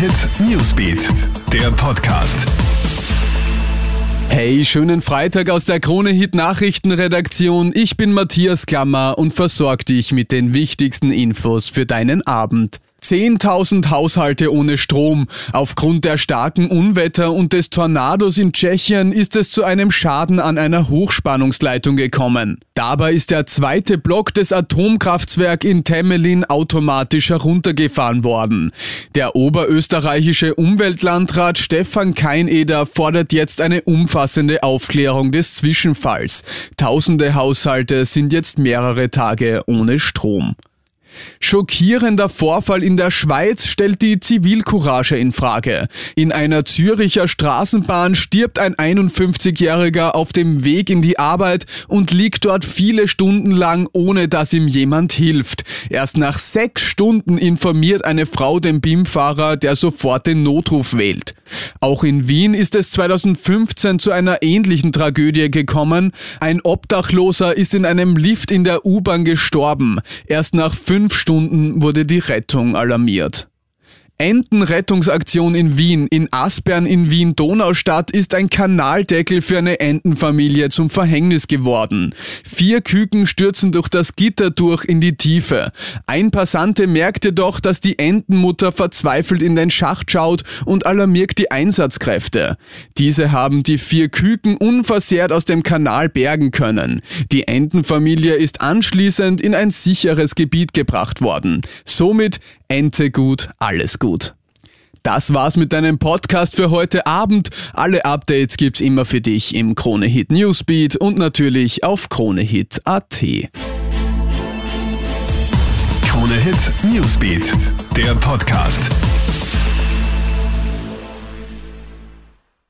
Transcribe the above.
Hit Newsbeat, der Podcast. Hey, schönen Freitag aus der Krone Hit Nachrichtenredaktion. Ich bin Matthias Klammer und versorge dich mit den wichtigsten Infos für deinen Abend. 10.000 Haushalte ohne Strom. Aufgrund der starken Unwetter und des Tornados in Tschechien ist es zu einem Schaden an einer Hochspannungsleitung gekommen. Dabei ist der zweite Block des Atomkraftwerks in Temelin automatisch heruntergefahren worden. Der oberösterreichische Umweltlandrat Stefan Keineder fordert jetzt eine umfassende Aufklärung des Zwischenfalls. Tausende Haushalte sind jetzt mehrere Tage ohne Strom. Schockierender Vorfall in der Schweiz stellt die Zivilcourage in Frage. In einer Züricher Straßenbahn stirbt ein 51-Jähriger auf dem Weg in die Arbeit und liegt dort viele Stunden lang, ohne dass ihm jemand hilft. Erst nach sechs Stunden informiert eine Frau den BIM-Fahrer, der sofort den Notruf wählt. Auch in Wien ist es 2015 zu einer ähnlichen Tragödie gekommen. Ein Obdachloser ist in einem Lift in der U-Bahn gestorben. Erst nach fünf Stunden wurde die Rettung alarmiert. Entenrettungsaktion in Wien. In Aspern in Wien-Donaustadt ist ein Kanaldeckel für eine Entenfamilie zum Verhängnis geworden. Vier Küken stürzen durch das Gitter durch in die Tiefe. Ein Passante merkte doch, dass die Entenmutter verzweifelt in den Schacht schaut und alarmiert die Einsatzkräfte. Diese haben die vier Küken unversehrt aus dem Kanal bergen können. Die Entenfamilie ist anschließend in ein sicheres Gebiet gebracht worden. Somit Ente gut, alles gut. Das war's mit deinem Podcast für heute Abend. Alle Updates gibt's immer für dich im Kronehit Newsbeat und natürlich auf kronehit.at. Kronehit Newsbeat, der Podcast.